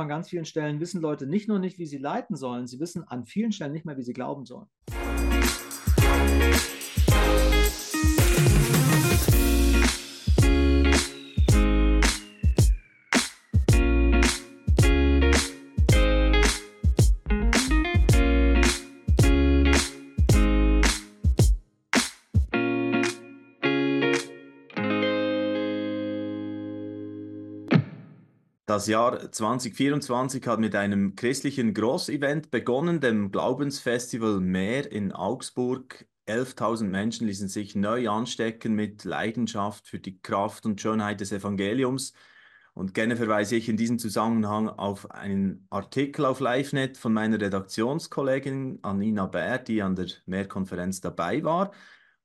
an ganz vielen Stellen wissen Leute nicht nur nicht, wie sie leiten sollen, sie wissen an vielen Stellen nicht mehr, wie sie glauben sollen. Das Jahr 2024 hat mit einem christlichen Großevent begonnen, dem Glaubensfestival Meer in Augsburg. 11.000 Menschen ließen sich neu anstecken mit Leidenschaft für die Kraft und Schönheit des Evangeliums. Und gerne verweise ich in diesem Zusammenhang auf einen Artikel auf LiveNet von meiner Redaktionskollegin Anina Bär, die an der Mehrkonferenz dabei war.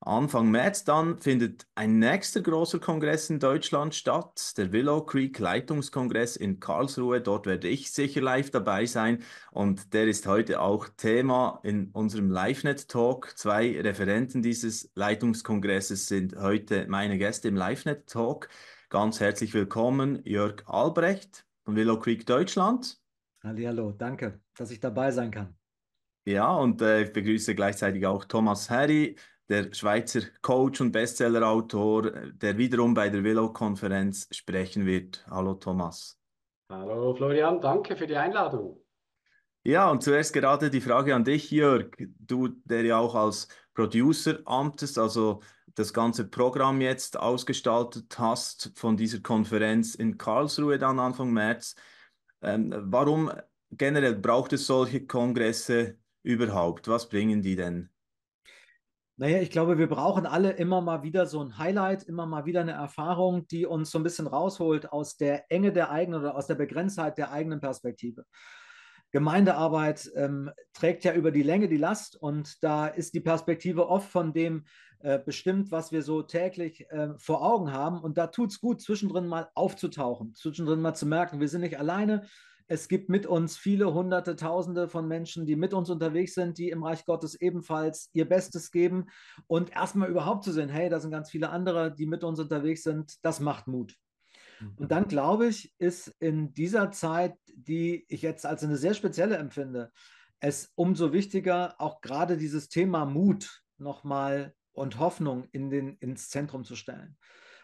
Anfang März dann findet ein nächster großer Kongress in Deutschland statt, der Willow Creek Leitungskongress in Karlsruhe. Dort werde ich sicher live dabei sein und der ist heute auch Thema in unserem LiveNet Talk. Zwei Referenten dieses Leitungskongresses sind heute meine Gäste im LiveNet Talk. Ganz herzlich willkommen, Jörg Albrecht von Willow Creek Deutschland. Hallo, danke, dass ich dabei sein kann. Ja, und äh, ich begrüße gleichzeitig auch Thomas Harry der Schweizer Coach und Bestsellerautor, der wiederum bei der Velo-Konferenz sprechen wird. Hallo Thomas. Hallo Florian, danke für die Einladung. Ja, und zuerst gerade die Frage an dich, Jörg. Du, der ja auch als Producer amtest, also das ganze Programm jetzt ausgestaltet hast von dieser Konferenz in Karlsruhe dann Anfang März. Ähm, warum generell braucht es solche Kongresse überhaupt? Was bringen die denn? Naja, ich glaube, wir brauchen alle immer mal wieder so ein Highlight, immer mal wieder eine Erfahrung, die uns so ein bisschen rausholt aus der Enge der eigenen oder aus der Begrenztheit der eigenen Perspektive. Gemeindearbeit ähm, trägt ja über die Länge die Last und da ist die Perspektive oft von dem äh, bestimmt, was wir so täglich äh, vor Augen haben. Und da tut es gut, zwischendrin mal aufzutauchen, zwischendrin mal zu merken, wir sind nicht alleine, es gibt mit uns viele hunderte, tausende von Menschen, die mit uns unterwegs sind, die im Reich Gottes ebenfalls ihr Bestes geben. Und erstmal überhaupt zu sehen, hey, da sind ganz viele andere, die mit uns unterwegs sind, das macht Mut. Und dann glaube ich, ist in dieser Zeit, die ich jetzt als eine sehr spezielle empfinde, es umso wichtiger, auch gerade dieses Thema Mut nochmal und Hoffnung in den, ins Zentrum zu stellen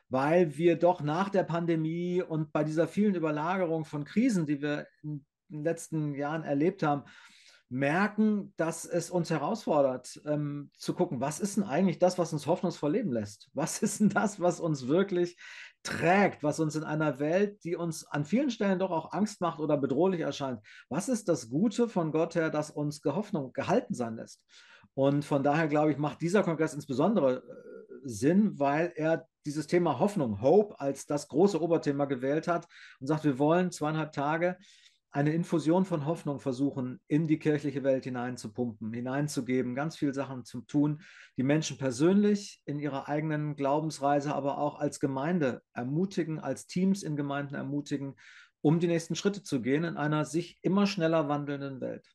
weil wir doch nach der Pandemie und bei dieser vielen Überlagerung von Krisen, die wir in den letzten Jahren erlebt haben, merken, dass es uns herausfordert, ähm, zu gucken, was ist denn eigentlich das, was uns hoffnungsvoll leben lässt? Was ist denn das, was uns wirklich trägt, was uns in einer Welt, die uns an vielen Stellen doch auch Angst macht oder bedrohlich erscheint, was ist das Gute von Gott her, das uns Hoffnung gehalten sein lässt? Und von daher glaube ich, macht dieser Kongress insbesondere äh, Sinn, weil er dieses Thema Hoffnung, Hope, als das große Oberthema gewählt hat und sagt, wir wollen zweieinhalb Tage eine Infusion von Hoffnung versuchen, in die kirchliche Welt hineinzupumpen, hineinzugeben, ganz viele Sachen zu tun, die Menschen persönlich in ihrer eigenen Glaubensreise, aber auch als Gemeinde ermutigen, als Teams in Gemeinden ermutigen, um die nächsten Schritte zu gehen in einer sich immer schneller wandelnden Welt.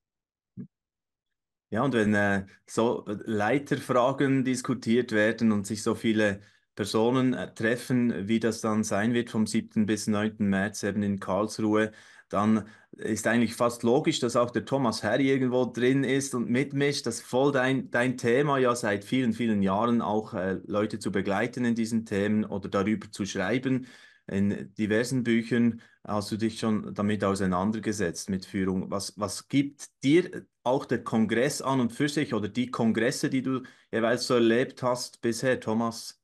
Ja, und wenn äh, so Leiterfragen diskutiert werden und sich so viele Personen äh, treffen, wie das dann sein wird vom 7. bis 9. März eben in Karlsruhe, dann ist eigentlich fast logisch, dass auch der Thomas Harry irgendwo drin ist und mitmischt. Das ist voll dein, dein Thema, ja seit vielen, vielen Jahren auch äh, Leute zu begleiten in diesen Themen oder darüber zu schreiben. In diversen Büchern hast du dich schon damit auseinandergesetzt mit Führung. Was, was gibt dir auch der Kongress an und für sich oder die Kongresse, die du jeweils so erlebt hast bisher, Thomas?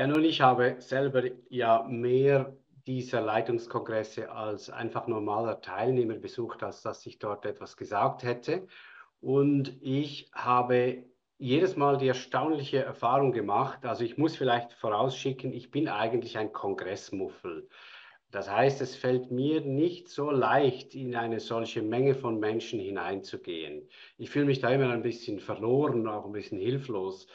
Ja, nun, ich habe selber ja mehr dieser Leitungskongresse als einfach normaler Teilnehmer besucht, als dass ich dort etwas gesagt hätte. Und ich habe jedes Mal die erstaunliche Erfahrung gemacht, also ich muss vielleicht vorausschicken, ich bin eigentlich ein Kongressmuffel. Das heißt, es fällt mir nicht so leicht, in eine solche Menge von Menschen hineinzugehen. Ich fühle mich da immer ein bisschen verloren, auch ein bisschen hilflos.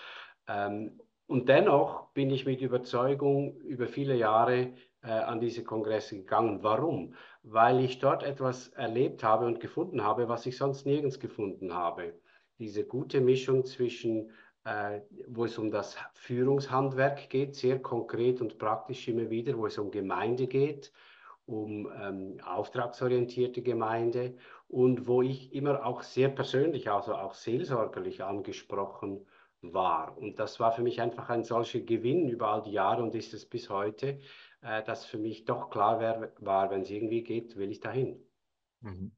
Ähm, und dennoch bin ich mit Überzeugung über viele Jahre äh, an diese Kongresse gegangen. Warum? Weil ich dort etwas erlebt habe und gefunden habe, was ich sonst nirgends gefunden habe. Diese gute Mischung zwischen, äh, wo es um das Führungshandwerk geht, sehr konkret und praktisch immer wieder, wo es um Gemeinde geht um ähm, auftragsorientierte Gemeinde und wo ich immer auch sehr persönlich, also auch seelsorgerlich angesprochen war. Und das war für mich einfach ein solcher Gewinn über all die Jahre und ist es bis heute, äh, dass für mich doch klar wär, war, wenn es irgendwie geht, will ich dahin. Mhm.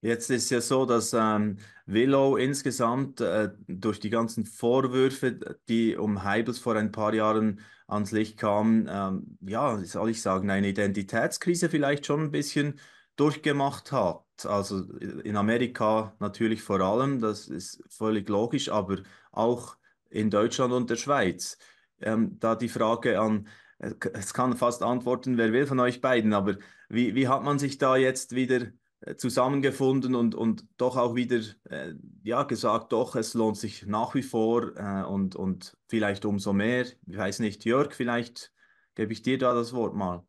Jetzt ist ja so, dass ähm, Willow insgesamt äh, durch die ganzen Vorwürfe, die um Heibels vor ein paar Jahren ans Licht kamen, ähm, ja, soll ich sagen, eine Identitätskrise vielleicht schon ein bisschen durchgemacht hat. Also in Amerika natürlich vor allem, das ist völlig logisch, aber auch in Deutschland und der Schweiz. Ähm, da die Frage an, äh, es kann fast antworten, wer will von euch beiden, aber wie, wie hat man sich da jetzt wieder äh, zusammengefunden und, und doch auch wieder äh, ja, gesagt, doch, es lohnt sich nach wie vor äh, und, und vielleicht umso mehr. Ich weiß nicht, Jörg, vielleicht gebe ich dir da das Wort mal.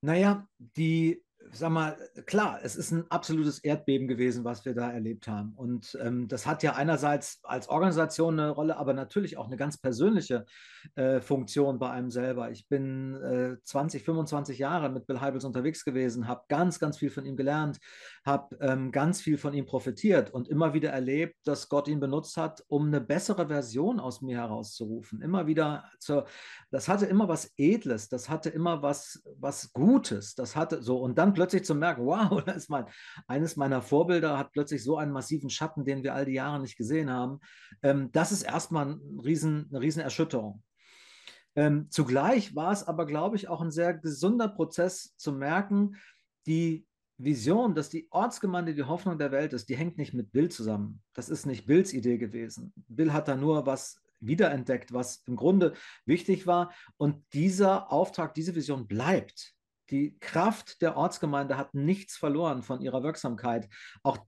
Naja, die sag mal, klar, es ist ein absolutes Erdbeben gewesen, was wir da erlebt haben. Und ähm, das hat ja einerseits als Organisation eine Rolle, aber natürlich auch eine ganz persönliche äh, Funktion bei einem selber. Ich bin äh, 20, 25 Jahre mit Bill Heibels unterwegs gewesen, habe ganz, ganz viel von ihm gelernt, habe ähm, ganz viel von ihm profitiert und immer wieder erlebt, dass Gott ihn benutzt hat, um eine bessere Version aus mir herauszurufen. Immer wieder zur, das hatte immer was Edles, das hatte immer was, was Gutes, das hatte so und dann plötzlich zu merken, wow, das ist mein, eines meiner Vorbilder hat plötzlich so einen massiven Schatten, den wir all die Jahre nicht gesehen haben. Ähm, das ist erstmal ein riesen, eine riesen Erschütterung. Ähm, zugleich war es aber, glaube ich, auch ein sehr gesunder Prozess zu merken, die Vision, dass die Ortsgemeinde die Hoffnung der Welt ist, die hängt nicht mit Bill zusammen. Das ist nicht Bills Idee gewesen. Bill hat da nur was wiederentdeckt, was im Grunde wichtig war. Und dieser Auftrag, diese Vision bleibt die Kraft der Ortsgemeinde hat nichts verloren von ihrer Wirksamkeit. Auch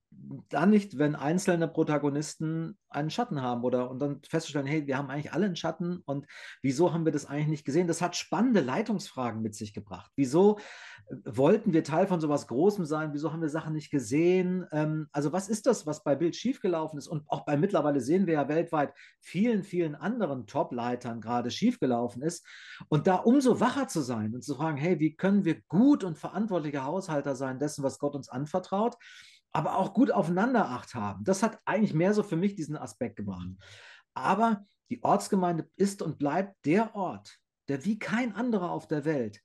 dann nicht, wenn einzelne Protagonisten einen Schatten haben oder und dann festzustellen, hey, wir haben eigentlich alle einen Schatten und wieso haben wir das eigentlich nicht gesehen? Das hat spannende Leitungsfragen mit sich gebracht. Wieso wollten wir Teil von sowas Großem sein? Wieso haben wir Sachen nicht gesehen? Ähm, also was ist das, was bei Bild schiefgelaufen ist? Und auch bei mittlerweile sehen wir ja weltweit vielen, vielen anderen Top-Leitern gerade schiefgelaufen ist. Und da umso wacher zu sein und zu fragen, hey, wie können wir gut und verantwortliche Haushalter sein dessen, was Gott uns anvertraut? aber auch gut aufeinander acht haben. Das hat eigentlich mehr so für mich diesen Aspekt gebracht. Aber die Ortsgemeinde ist und bleibt der Ort, der wie kein anderer auf der Welt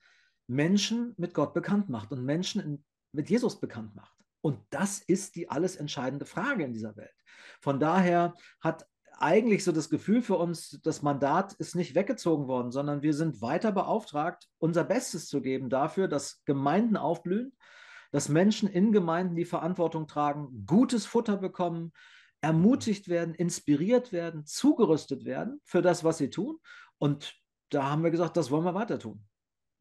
Menschen mit Gott bekannt macht und Menschen in, mit Jesus bekannt macht. Und das ist die alles entscheidende Frage in dieser Welt. Von daher hat eigentlich so das Gefühl für uns, das Mandat ist nicht weggezogen worden, sondern wir sind weiter beauftragt, unser Bestes zu geben dafür, dass Gemeinden aufblühen, dass Menschen in Gemeinden, die Verantwortung tragen, gutes Futter bekommen, ermutigt werden, inspiriert werden, zugerüstet werden für das, was sie tun. Und da haben wir gesagt, das wollen wir weiter tun.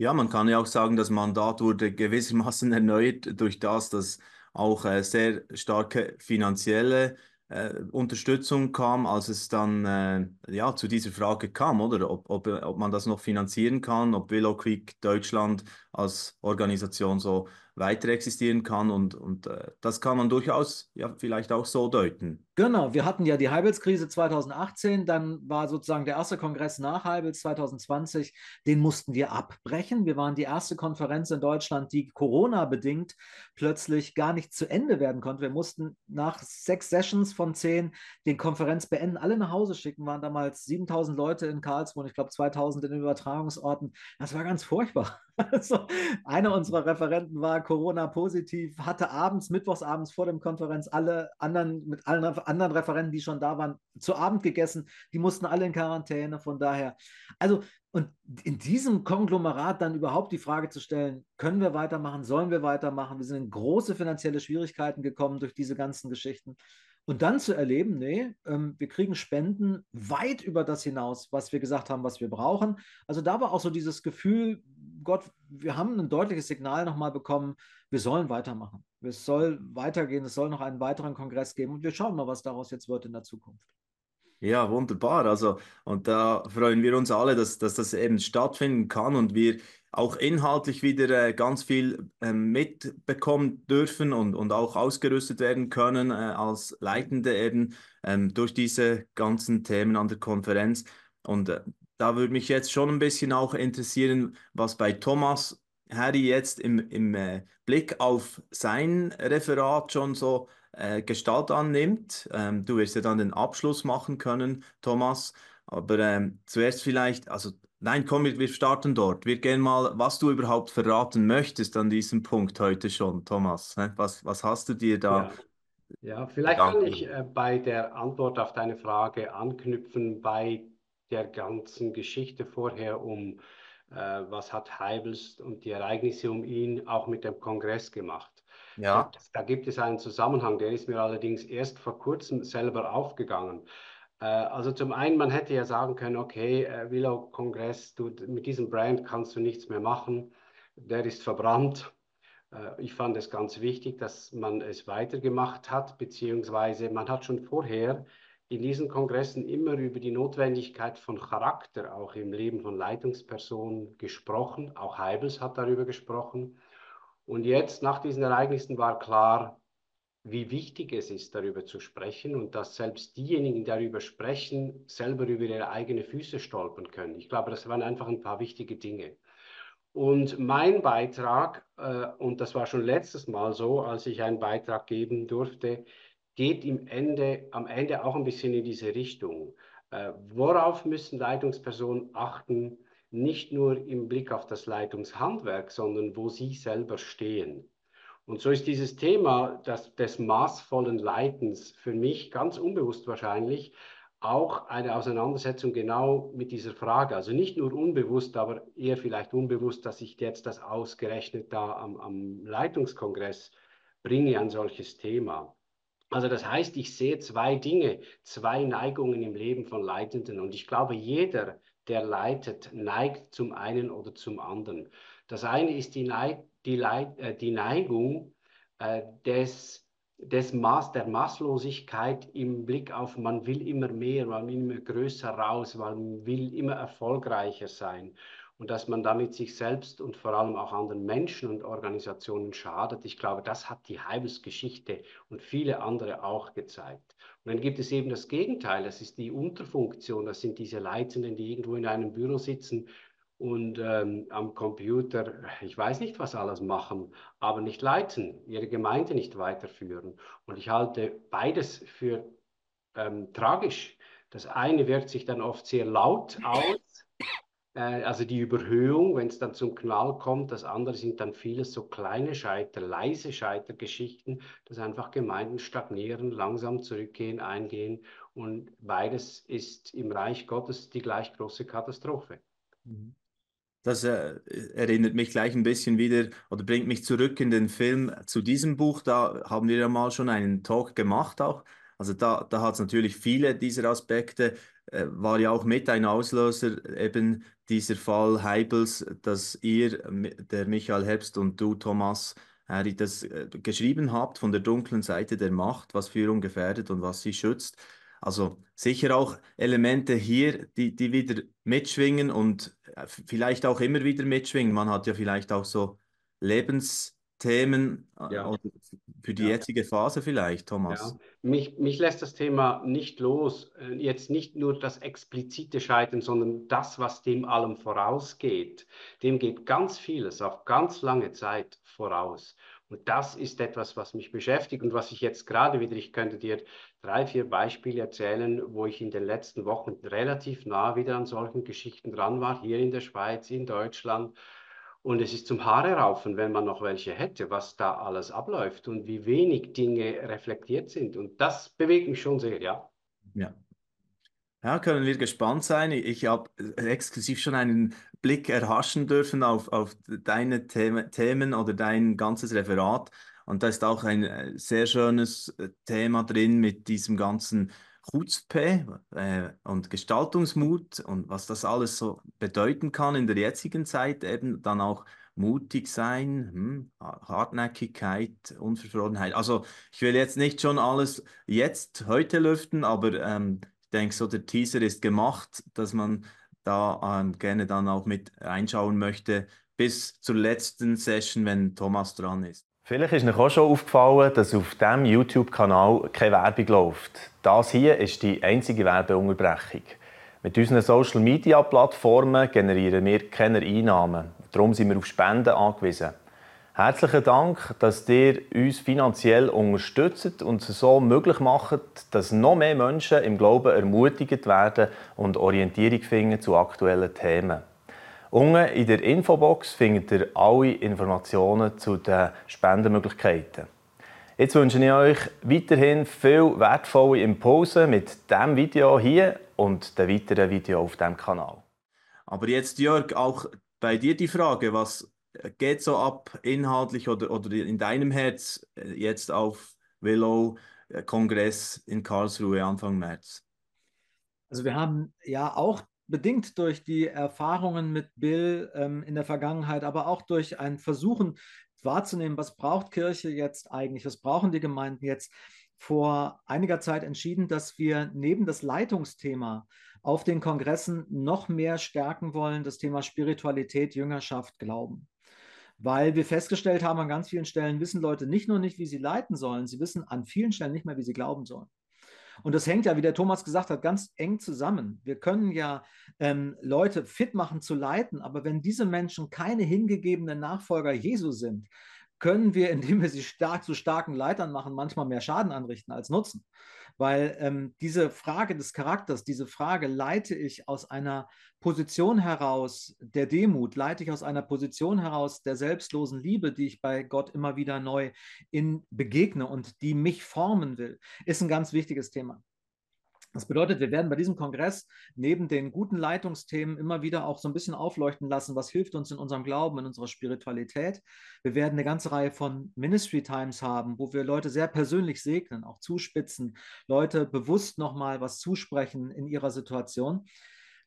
Ja, man kann ja auch sagen, das Mandat wurde gewissermaßen erneuert durch das, dass auch äh, sehr starke finanzielle äh, Unterstützung kam, als es dann äh, ja, zu dieser Frage kam, oder? Ob, ob, ob man das noch finanzieren kann, ob Willow Creek Deutschland als Organisation so weiter existieren kann und, und äh, das kann man durchaus ja vielleicht auch so deuten. Genau, wir hatten ja die Heibels-Krise 2018, dann war sozusagen der erste Kongress nach Heibels 2020, den mussten wir abbrechen. Wir waren die erste Konferenz in Deutschland, die Corona-bedingt plötzlich gar nicht zu Ende werden konnte. Wir mussten nach sechs Sessions von zehn den Konferenz beenden, alle nach Hause schicken, waren damals 7000 Leute in Karlsruhe, ich glaube 2000 in den Übertragungsorten. Das war ganz furchtbar. Also, einer unserer Referenten war Corona-positiv, hatte abends, mittwochsabends vor dem Konferenz alle anderen mit allen anderen Referenten, die schon da waren, zu Abend gegessen. Die mussten alle in Quarantäne. Von daher, also und in diesem Konglomerat dann überhaupt die Frage zu stellen, können wir weitermachen, sollen wir weitermachen? Wir sind in große finanzielle Schwierigkeiten gekommen durch diese ganzen Geschichten. Und dann zu erleben, nee, ähm, wir kriegen Spenden weit über das hinaus, was wir gesagt haben, was wir brauchen. Also da war auch so dieses Gefühl, Gott, wir haben ein deutliches Signal nochmal bekommen, wir sollen weitermachen. Es soll weitergehen, es soll noch einen weiteren Kongress geben und wir schauen mal, was daraus jetzt wird in der Zukunft. Ja, wunderbar. Also, und da freuen wir uns alle, dass, dass das eben stattfinden kann und wir auch inhaltlich wieder äh, ganz viel äh, mitbekommen dürfen und, und auch ausgerüstet werden können äh, als Leitende eben ähm, durch diese ganzen Themen an der Konferenz. Und äh, da würde mich jetzt schon ein bisschen auch interessieren, was bei Thomas Harry jetzt im, im äh, Blick auf sein Referat schon so äh, Gestalt annimmt. Ähm, du wirst ja dann den Abschluss machen können, Thomas. Aber ähm, zuerst vielleicht, also nein, komm, wir, wir starten dort. Wir gehen mal, was du überhaupt verraten möchtest an diesem Punkt heute schon, Thomas. Was, was hast du dir da? Ja. Ja, vielleicht kann ich äh, bei der Antwort auf deine Frage anknüpfen bei der ganzen Geschichte vorher um, was hat Heibels und die Ereignisse um ihn auch mit dem Kongress gemacht. Ja. Da, da gibt es einen Zusammenhang, der ist mir allerdings erst vor kurzem selber aufgegangen. Äh, also zum einen, man hätte ja sagen können, okay, äh, Willow-Kongress, mit diesem Brand kannst du nichts mehr machen, der ist verbrannt. Äh, ich fand es ganz wichtig, dass man es weitergemacht hat, beziehungsweise man hat schon vorher in diesen Kongressen immer über die Notwendigkeit von Charakter auch im Leben von Leitungspersonen gesprochen. Auch Heibels hat darüber gesprochen. Und jetzt nach diesen Ereignissen war klar, wie wichtig es ist, darüber zu sprechen und dass selbst diejenigen, die darüber sprechen, selber über ihre eigenen Füße stolpern können. Ich glaube, das waren einfach ein paar wichtige Dinge. Und mein Beitrag, äh, und das war schon letztes Mal so, als ich einen Beitrag geben durfte, geht im Ende, am Ende auch ein bisschen in diese Richtung. Äh, worauf müssen Leitungspersonen achten, nicht nur im Blick auf das Leitungshandwerk, sondern wo sie selber stehen? Und so ist dieses Thema das, des maßvollen Leitens für mich ganz unbewusst wahrscheinlich auch eine Auseinandersetzung genau mit dieser Frage. Also nicht nur unbewusst, aber eher vielleicht unbewusst, dass ich jetzt das ausgerechnet da am, am Leitungskongress bringe, ein solches Thema. Also das heißt, ich sehe zwei Dinge, zwei Neigungen im Leben von Leitenden. Und ich glaube, jeder, der leitet, neigt zum einen oder zum anderen. Das eine ist die, Neig die, Leit äh, die Neigung äh, des des Maß, der Maßlosigkeit im Blick auf, man will immer mehr, man will immer größer raus, man will immer erfolgreicher sein und dass man damit sich selbst und vor allem auch anderen Menschen und Organisationen schadet. Ich glaube, das hat die Heibelsgeschichte und viele andere auch gezeigt. Und dann gibt es eben das Gegenteil, das ist die Unterfunktion, das sind diese Leitenden, die irgendwo in einem Büro sitzen und ähm, am Computer, ich weiß nicht, was alles machen, aber nicht leiten, ihre Gemeinde nicht weiterführen. Und ich halte beides für ähm, tragisch. Das eine wirkt sich dann oft sehr laut aus, also die Überhöhung, wenn es dann zum Knall kommt. Das andere sind dann vieles so kleine Scheiter, leise Scheitergeschichten, dass einfach Gemeinden stagnieren, langsam zurückgehen, eingehen. Und beides ist im Reich Gottes die gleich große Katastrophe. Mhm. Das äh, erinnert mich gleich ein bisschen wieder oder bringt mich zurück in den Film zu diesem Buch. Da haben wir ja mal schon einen Talk gemacht auch. Also da, da hat es natürlich viele dieser Aspekte. Äh, war ja auch mit ein Auslöser eben dieser Fall Heibels, dass ihr, der Michael Herbst und du, Thomas, Harry, das äh, geschrieben habt von der dunklen Seite der Macht, was Führung gefährdet und was sie schützt. Also sicher auch Elemente hier, die, die wieder mitschwingen und äh, vielleicht auch immer wieder mitschwingen. Man hat ja vielleicht auch so Lebensthemen äh, ja. für die ja. jetzige Phase vielleicht, Thomas. Ja. Mich, mich lässt das Thema nicht los. Äh, jetzt nicht nur das explizite Scheitern, sondern das, was dem allem vorausgeht. Dem geht ganz vieles auf ganz lange Zeit voraus. Und das ist etwas, was mich beschäftigt und was ich jetzt gerade wieder, ich könnte dir drei, vier Beispiele erzählen, wo ich in den letzten Wochen relativ nah wieder an solchen Geschichten dran war, hier in der Schweiz, in Deutschland. Und es ist zum Haare raufen, wenn man noch welche hätte, was da alles abläuft und wie wenig Dinge reflektiert sind. Und das bewegt mich schon sehr, ja. Ja, ja, können wir gespannt sein. Ich habe exklusiv schon einen Blick erhaschen dürfen auf, auf deine Themen oder dein ganzes Referat. Und da ist auch ein äh, sehr schönes äh, Thema drin mit diesem ganzen Chutzpe äh, und Gestaltungsmut und was das alles so bedeuten kann in der jetzigen Zeit, eben dann auch mutig sein, hm, Hartnäckigkeit, Unverfrorenheit. Also ich will jetzt nicht schon alles jetzt heute lüften, aber ähm, denke, so der Teaser ist gemacht, dass man da ähm, gerne dann auch mit reinschauen möchte, bis zur letzten Session, wenn Thomas dran ist. Vielleicht ist euch auch schon aufgefallen, dass auf diesem YouTube-Kanal keine Werbung läuft. Das hier ist die einzige Werbeunterbrechung. Mit unseren Social-Media-Plattformen generieren wir keine Einnahmen. Darum sind wir auf Spenden angewiesen. Herzlichen Dank, dass ihr uns finanziell unterstützt und es so möglich macht, dass noch mehr Menschen im Glauben ermutigt werden und Orientierung finden zu aktuellen Themen. Unten in der Infobox findet ihr alle Informationen zu den Spendenmöglichkeiten. Jetzt wünsche ich euch weiterhin viel wertvolle Impulse mit diesem Video hier und den weiteren Videos auf diesem Kanal. Aber jetzt, Jörg, auch bei dir die Frage, was geht so ab inhaltlich oder, oder in deinem Herz äh, jetzt auf Willow-Kongress in Karlsruhe Anfang März? Also wir haben ja auch bedingt durch die Erfahrungen mit Bill ähm, in der Vergangenheit, aber auch durch ein Versuchen wahrzunehmen, was braucht Kirche jetzt eigentlich, was brauchen die Gemeinden jetzt, vor einiger Zeit entschieden, dass wir neben das Leitungsthema auf den Kongressen noch mehr stärken wollen, das Thema Spiritualität, Jüngerschaft, Glauben. Weil wir festgestellt haben, an ganz vielen Stellen wissen Leute nicht nur nicht, wie sie leiten sollen, sie wissen an vielen Stellen nicht mehr, wie sie glauben sollen. Und das hängt ja, wie der Thomas gesagt hat, ganz eng zusammen. Wir können ja ähm, Leute fit machen zu leiten, aber wenn diese Menschen keine hingegebenen Nachfolger Jesu sind, können wir, indem wir sie stark zu starken Leitern machen, manchmal mehr Schaden anrichten als Nutzen. Weil ähm, diese Frage des Charakters, diese Frage, leite ich aus einer Position heraus der Demut, leite ich aus einer Position heraus der selbstlosen Liebe, die ich bei Gott immer wieder neu in begegne und die mich formen will, ist ein ganz wichtiges Thema. Das bedeutet, wir werden bei diesem Kongress neben den guten Leitungsthemen immer wieder auch so ein bisschen aufleuchten lassen, was hilft uns in unserem Glauben, in unserer Spiritualität. Wir werden eine ganze Reihe von Ministry Times haben, wo wir Leute sehr persönlich segnen, auch zuspitzen, Leute bewusst nochmal was zusprechen in ihrer Situation.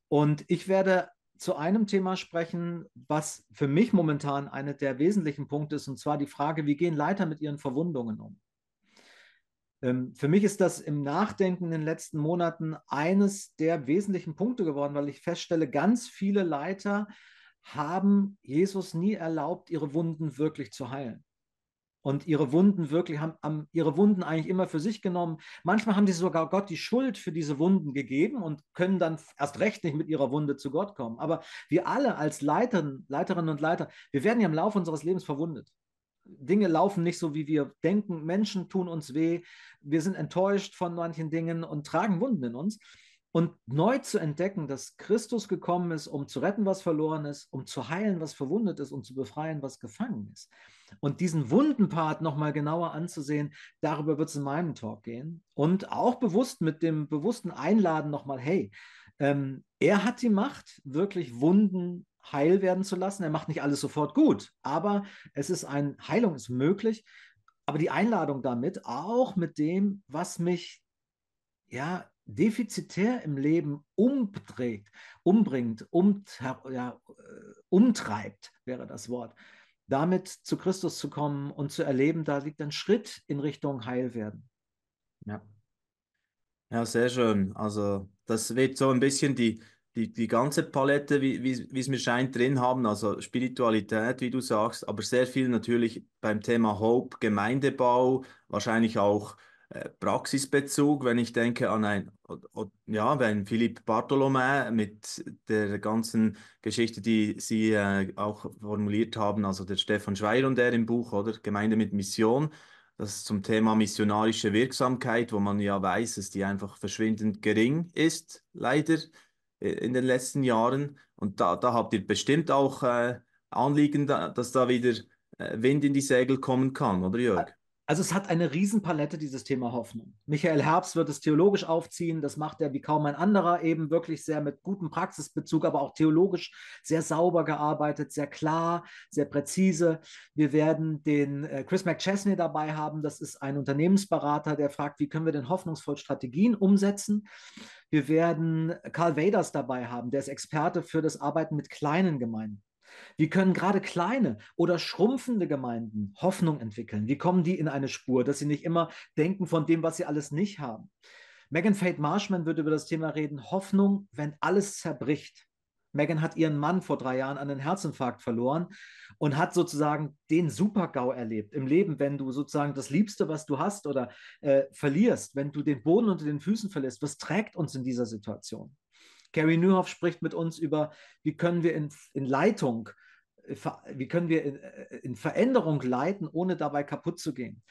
Und ich werde zu einem Thema sprechen, was für mich momentan einer der wesentlichen Punkte ist, und zwar die Frage, wie gehen Leiter mit ihren Verwundungen um? Ähm, für mich ist das im Nachdenken in den letzten Monaten eines der wesentlichen Punkte geworden, weil ich feststelle, ganz viele Leiter haben Jesus nie erlaubt, ihre Wunden wirklich zu heilen. Und ihre Wunden wirklich haben, haben ihre Wunden eigentlich immer für sich genommen. Manchmal haben sie sogar Gott die Schuld für diese Wunden gegeben und können dann erst recht nicht mit ihrer Wunde zu Gott kommen. Aber wir alle als Leitern, Leiterinnen und Leiter, wir werden ja im Laufe unseres Lebens verwundet. Dinge laufen nicht so, wie wir denken. Menschen tun uns weh. Wir sind enttäuscht von manchen Dingen und tragen Wunden in uns. Und neu zu entdecken, dass Christus gekommen ist, um zu retten, was verloren ist, um zu heilen, was verwundet ist und zu befreien, was gefangen ist. Und diesen Wundenpart nochmal genauer anzusehen, darüber wird es in meinem Talk gehen. Und auch bewusst mit dem bewussten Einladen nochmal, hey, ähm, er hat die Macht, wirklich Wunden heil werden zu lassen. Er macht nicht alles sofort gut, aber es ist ein, Heilung ist möglich. Aber die Einladung damit, auch mit dem, was mich ja defizitär im Leben umdreht, umbringt, um, ja, äh, umtreibt, wäre das Wort, damit zu Christus zu kommen und zu erleben, da liegt ein Schritt in Richtung Heilwerden. Ja. Ja, sehr schön. Also das wird so ein bisschen die, die, die ganze Palette, wie, es mir scheint, drin haben, also Spiritualität, wie du sagst, aber sehr viel natürlich beim Thema Hope, Gemeindebau, wahrscheinlich auch äh, Praxisbezug, wenn ich denke an ein, ja, wenn Philipp Bartholomä mit der ganzen Geschichte, die Sie äh, auch formuliert haben, also der Stefan Schweier und der im Buch, oder? Gemeinde mit Mission, das zum Thema missionarische Wirksamkeit, wo man ja weiß, dass die einfach verschwindend gering ist, leider in den letzten Jahren. Und da, da habt ihr bestimmt auch äh, Anliegen, da, dass da wieder äh, Wind in die Segel kommen kann, oder Jörg? Also es hat eine Riesenpalette, dieses Thema Hoffnung. Michael Herbst wird es theologisch aufziehen, das macht er wie kaum ein anderer, eben wirklich sehr mit gutem Praxisbezug, aber auch theologisch sehr sauber gearbeitet, sehr klar, sehr präzise. Wir werden den äh, Chris McChesney dabei haben, das ist ein Unternehmensberater, der fragt, wie können wir denn hoffnungsvoll Strategien umsetzen. Wir werden Karl Waders dabei haben, der ist Experte für das Arbeiten mit kleinen Gemeinden. Wie können gerade kleine oder schrumpfende Gemeinden Hoffnung entwickeln? Wie kommen die in eine Spur, dass sie nicht immer denken von dem, was sie alles nicht haben? Megan Fate Marshman wird über das Thema reden, Hoffnung, wenn alles zerbricht. Megan hat ihren Mann vor drei Jahren an einen Herzinfarkt verloren und hat sozusagen den Super-GAU erlebt im Leben, wenn du sozusagen das Liebste, was du hast oder äh, verlierst, wenn du den Boden unter den Füßen verlässt. Was trägt uns in dieser Situation? Gary Newhoff spricht mit uns über, wie können wir in, in Leitung wie können wir in, in Veränderung leiten, ohne dabei kaputt zu gehen.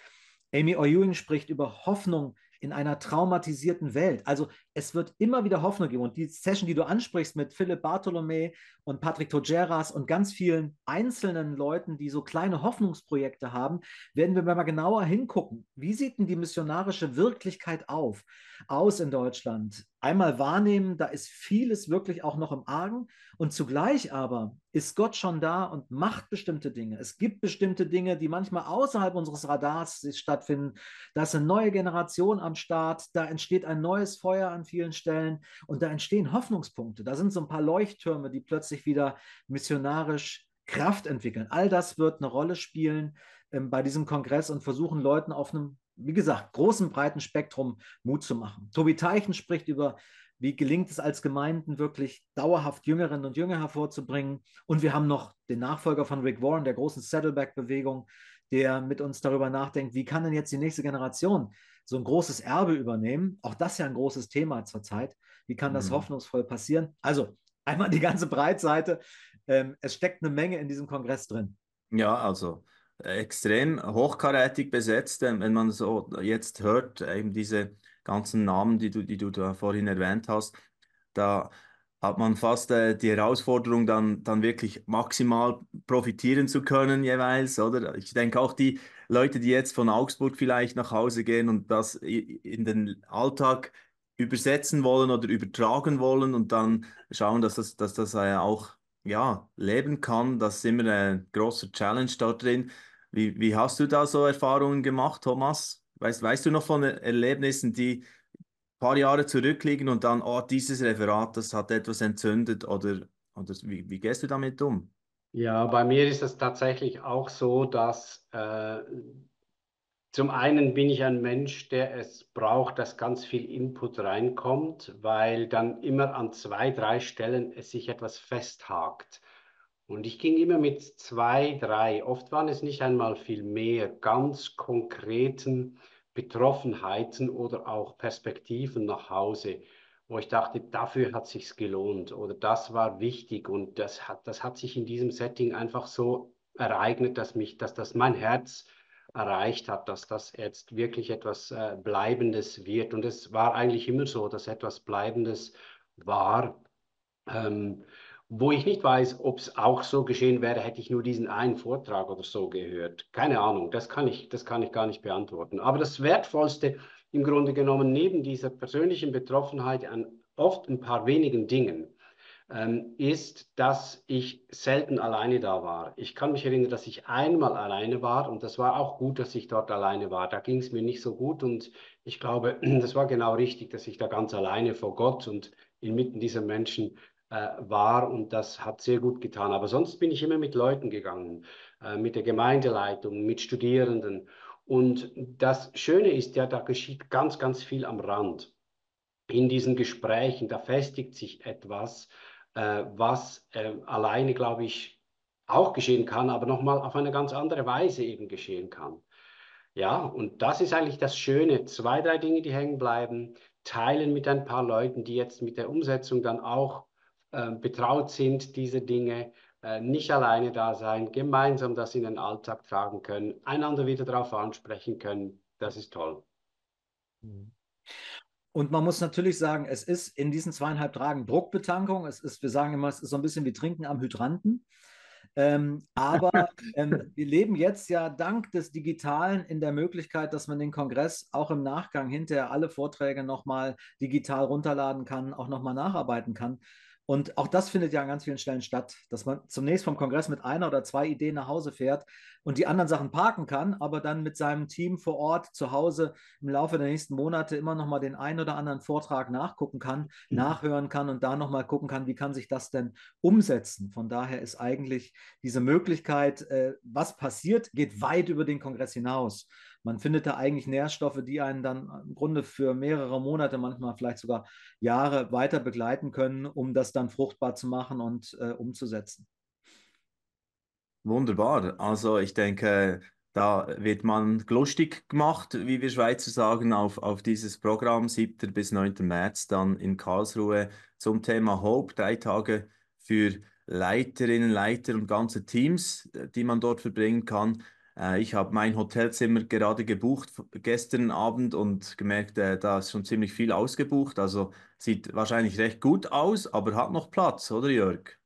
Amy Ewing spricht über Hoffnung in einer traumatisierten Welt. Also es wird immer wieder Hoffnung geben. Und die Session, die du ansprichst mit Philipp Bartholomä und Patrick Togeras und ganz vielen einzelnen Leuten, die so kleine Hoffnungsprojekte haben, werden wir mal genauer hingucken. Wie sieht denn die missionarische Wirklichkeit auf, aus in Deutschland? Einmal wahrnehmen, da ist vieles wirklich auch noch im Argen. Und zugleich aber ist Gott schon da und macht bestimmte Dinge. Es gibt bestimmte Dinge, die manchmal außerhalb unseres Radars stattfinden. Da ist eine neue Generation am Start, da entsteht ein neues Feuer an vielen Stellen und da entstehen Hoffnungspunkte. Da sind so ein paar Leuchttürme, die plötzlich wieder missionarisch Kraft entwickeln. All das wird eine Rolle spielen ähm, bei diesem Kongress und versuchen Leuten auf einem, wie gesagt, großen, breiten Spektrum Mut zu machen. Tobi Teichen spricht über wie gelingt es als Gemeinden wirklich dauerhaft Jüngerinnen und Jünger hervorzubringen? Und wir haben noch den Nachfolger von Rick Warren, der großen Saddleback-Bewegung, der mit uns darüber nachdenkt, wie kann denn jetzt die nächste Generation so ein großes Erbe übernehmen? Auch das ist ja ein großes Thema zurzeit. Wie kann das mhm. hoffnungsvoll passieren? Also einmal die ganze Breitseite. Ähm, es steckt eine Menge in diesem Kongress drin. Ja, also extrem hochkarätig besetzt, ähm, wenn man so jetzt hört, eben diese ganzen Namen, die du, die du da vorhin erwähnt hast, da hat man fast äh, die Herausforderung, dann, dann wirklich maximal profitieren zu können jeweils, oder? Ich denke auch die Leute, die jetzt von Augsburg vielleicht nach Hause gehen und das in den Alltag übersetzen wollen oder übertragen wollen und dann schauen, dass das, dass das äh, auch ja, leben kann, das ist immer ein großer Challenge dort drin. Wie, wie hast du da so Erfahrungen gemacht, Thomas? Weißt, weißt du noch von Erlebnissen, die ein paar Jahre zurückliegen und dann, oh, dieses Referat, das hat etwas entzündet oder, oder wie, wie gehst du damit um? Ja, bei mir ist es tatsächlich auch so, dass äh, zum einen bin ich ein Mensch, der es braucht, dass ganz viel Input reinkommt, weil dann immer an zwei, drei Stellen es sich etwas festhakt. Und ich ging immer mit zwei, drei, oft waren es nicht einmal viel mehr, ganz konkreten Betroffenheiten oder auch Perspektiven nach Hause, wo ich dachte, dafür hat sich's gelohnt oder das war wichtig und das hat, das hat sich in diesem Setting einfach so ereignet, dass mich, dass das mein Herz erreicht hat, dass das jetzt wirklich etwas äh, Bleibendes wird. Und es war eigentlich immer so, dass etwas Bleibendes war. Ähm, wo ich nicht weiß, ob es auch so geschehen wäre, hätte ich nur diesen einen Vortrag oder so gehört. Keine Ahnung, das kann ich, das kann ich gar nicht beantworten. Aber das Wertvollste im Grunde genommen neben dieser persönlichen Betroffenheit an oft ein paar wenigen Dingen ähm, ist, dass ich selten alleine da war. Ich kann mich erinnern, dass ich einmal alleine war und das war auch gut, dass ich dort alleine war. Da ging es mir nicht so gut und ich glaube, das war genau richtig, dass ich da ganz alleine vor Gott und inmitten dieser Menschen war und das hat sehr gut getan. Aber sonst bin ich immer mit Leuten gegangen, äh, mit der Gemeindeleitung, mit Studierenden. Und das Schöne ist ja, da geschieht ganz, ganz viel am Rand. In diesen Gesprächen, da festigt sich etwas, äh, was äh, alleine, glaube ich, auch geschehen kann, aber nochmal auf eine ganz andere Weise eben geschehen kann. Ja, und das ist eigentlich das Schöne. Zwei, drei Dinge, die hängen bleiben, teilen mit ein paar Leuten, die jetzt mit der Umsetzung dann auch äh, betraut sind, diese Dinge, äh, nicht alleine da sein, gemeinsam das in den Alltag tragen können, einander wieder darauf ansprechen können. Das ist toll. Mhm. Und man muss natürlich sagen, es ist in diesen zweieinhalb Tagen Druckbetankung. Es ist, wir sagen immer, es ist so ein bisschen wie Trinken am Hydranten. Ähm, aber ähm, wir leben jetzt ja dank des Digitalen in der Möglichkeit, dass man den Kongress auch im Nachgang hinterher alle Vorträge nochmal digital runterladen kann, auch nochmal nacharbeiten kann. Und auch das findet ja an ganz vielen Stellen statt, dass man zunächst vom Kongress mit einer oder zwei Ideen nach Hause fährt und die anderen Sachen parken kann, aber dann mit seinem Team vor Ort zu Hause im Laufe der nächsten Monate immer noch mal den einen oder anderen Vortrag nachgucken kann, mhm. nachhören kann und da noch mal gucken kann, wie kann sich das denn umsetzen. Von daher ist eigentlich diese Möglichkeit, äh, was passiert, geht weit über den Kongress hinaus man findet da eigentlich Nährstoffe, die einen dann im Grunde für mehrere Monate, manchmal vielleicht sogar Jahre weiter begleiten können, um das dann fruchtbar zu machen und äh, umzusetzen. Wunderbar. Also ich denke, da wird man lustig gemacht, wie wir Schweizer sagen, auf, auf dieses Programm 7. bis 9. März dann in Karlsruhe zum Thema Hope, drei Tage für Leiterinnen, Leiter und ganze Teams, die man dort verbringen kann. Äh, ich habe mein Hotelzimmer gerade gebucht gestern Abend und gemerkt, äh, da ist schon ziemlich viel ausgebucht. Also sieht wahrscheinlich recht gut aus, aber hat noch Platz, oder Jörg?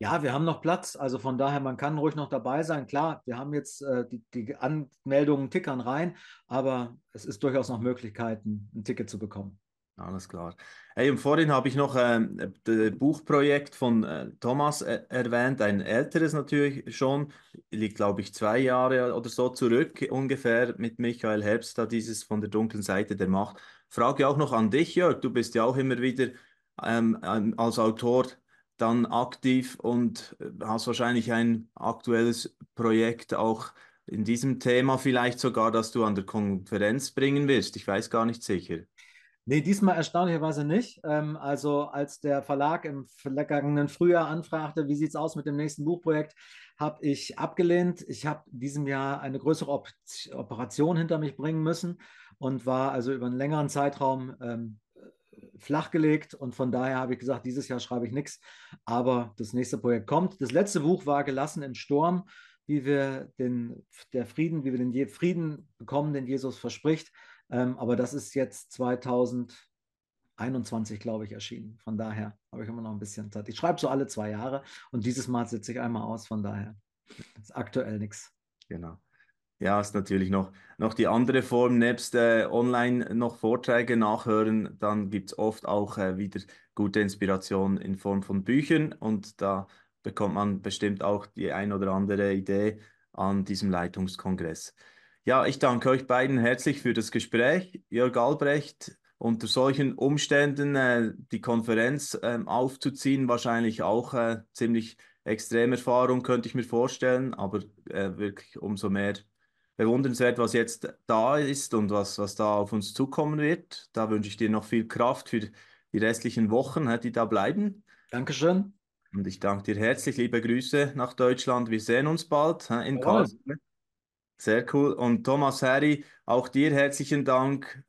Ja, wir haben noch Platz. Also von daher, man kann ruhig noch dabei sein. Klar, wir haben jetzt äh, die, die, Anmeldungen tickern rein, aber es ist durchaus noch Möglichkeiten, ein Ticket zu bekommen. Alles klar. Hey, und vorhin habe ich noch ähm, das Buchprojekt von äh, Thomas äh, erwähnt, ein älteres natürlich schon, liegt glaube ich zwei Jahre oder so zurück ungefähr mit Michael Herbst, da dieses von der dunklen Seite der Macht. Frage auch noch an dich, Jörg, du bist ja auch immer wieder ähm, als Autor dann aktiv und äh, hast wahrscheinlich ein aktuelles Projekt auch in diesem Thema vielleicht sogar, das du an der Konferenz bringen wirst. Ich weiß gar nicht sicher. Nee, diesmal erstaunlicherweise nicht. Ähm, also als der Verlag im vergangenen Frühjahr anfragte, wie sieht es aus mit dem nächsten Buchprojekt, habe ich abgelehnt. Ich habe diesem Jahr eine größere Op Operation hinter mich bringen müssen und war also über einen längeren Zeitraum ähm, flachgelegt und von daher habe ich gesagt, dieses Jahr schreibe ich nichts, aber das nächste Projekt kommt. Das letzte Buch war Gelassen im Sturm, wie wir den der Frieden, wie wir den Frieden bekommen, den Jesus verspricht. Ähm, aber das ist jetzt 2021, glaube ich, erschienen. Von daher habe ich immer noch ein bisschen Zeit. Ich schreibe so alle zwei Jahre und dieses Mal sitze ich einmal aus. Von daher ist aktuell nichts. Genau. Ja, ist natürlich noch, noch die andere Form, nebst äh, online noch Vorträge nachhören, dann gibt es oft auch äh, wieder gute Inspiration in Form von Büchern und da bekommt man bestimmt auch die ein oder andere Idee an diesem Leitungskongress. Ja, ich danke euch beiden herzlich für das Gespräch. Jörg Albrecht, unter solchen Umständen äh, die Konferenz äh, aufzuziehen, wahrscheinlich auch äh, ziemlich extreme Erfahrung, könnte ich mir vorstellen, aber äh, wirklich umso mehr bewundernswert, was jetzt da ist und was, was da auf uns zukommen wird. Da wünsche ich dir noch viel Kraft für die restlichen Wochen, die da bleiben. Dankeschön. Und ich danke dir herzlich, liebe Grüße nach Deutschland. Wir sehen uns bald in Karlsruhe. Sehr cool. Und Thomas Harry, auch dir herzlichen Dank,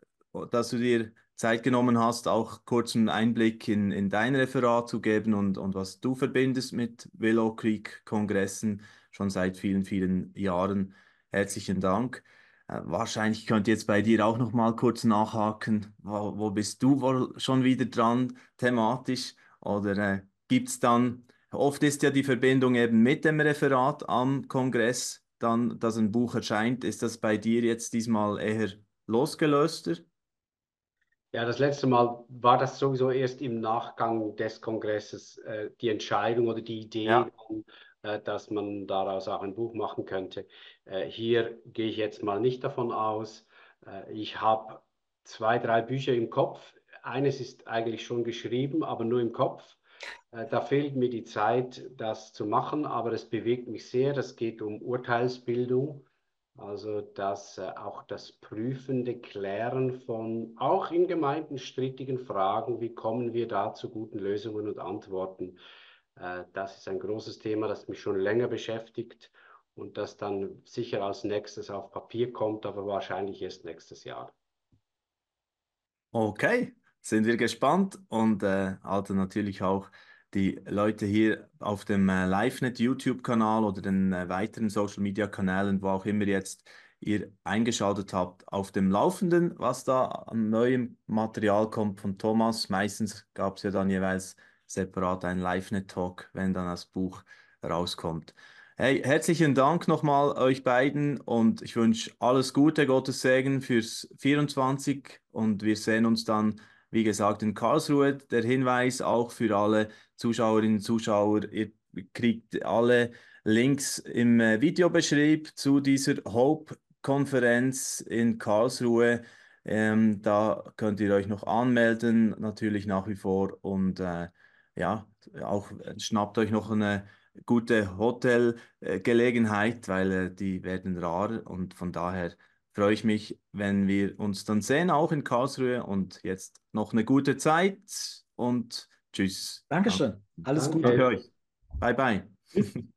dass du dir Zeit genommen hast, auch kurz einen Einblick in, in dein Referat zu geben und, und was du verbindest mit Willow Creek Kongressen schon seit vielen, vielen Jahren. Herzlichen Dank. Äh, wahrscheinlich könnt ihr jetzt bei dir auch noch mal kurz nachhaken. Wo, wo bist du wohl schon wieder dran thematisch? Oder äh, gibt es dann, oft ist ja die Verbindung eben mit dem Referat am Kongress dann, dass ein Buch erscheint. Ist das bei dir jetzt diesmal eher losgelöster? Ja, das letzte Mal war das sowieso erst im Nachgang des Kongresses äh, die Entscheidung oder die Idee, ja. äh, dass man daraus auch ein Buch machen könnte. Äh, hier gehe ich jetzt mal nicht davon aus. Äh, ich habe zwei, drei Bücher im Kopf. Eines ist eigentlich schon geschrieben, aber nur im Kopf. Äh, da fehlt mir die Zeit, das zu machen, aber es bewegt mich sehr. Das geht um Urteilsbildung, also dass äh, auch das prüfende Klären von auch in Gemeinden strittigen Fragen, wie kommen wir da zu guten Lösungen und Antworten. Äh, das ist ein großes Thema, das mich schon länger beschäftigt und das dann sicher als nächstes auf Papier kommt, aber wahrscheinlich erst nächstes Jahr. Okay, sind wir gespannt und äh, also natürlich auch die Leute hier auf dem äh, LiveNet YouTube-Kanal oder den äh, weiteren Social-Media-Kanälen, wo auch immer jetzt ihr eingeschaltet habt, auf dem Laufenden, was da an neuem Material kommt von Thomas. Meistens gab es ja dann jeweils separat einen LiveNet-Talk, wenn dann das Buch rauskommt. Hey, herzlichen Dank nochmal euch beiden und ich wünsche alles Gute, Gottes Segen fürs 24 und wir sehen uns dann wie gesagt, in Karlsruhe der Hinweis auch für alle Zuschauerinnen und Zuschauer, ihr kriegt alle Links im äh, Videobeschrieb zu dieser Hope-Konferenz in Karlsruhe. Ähm, da könnt ihr euch noch anmelden, natürlich nach wie vor. Und äh, ja, auch äh, schnappt euch noch eine gute Hotelgelegenheit, weil äh, die werden rar und von daher freue ich mich, wenn wir uns dann sehen, auch in Karlsruhe. Und jetzt noch eine gute Zeit und tschüss. Dankeschön. Alles Danke. Gute. Danke euch. Bye, bye.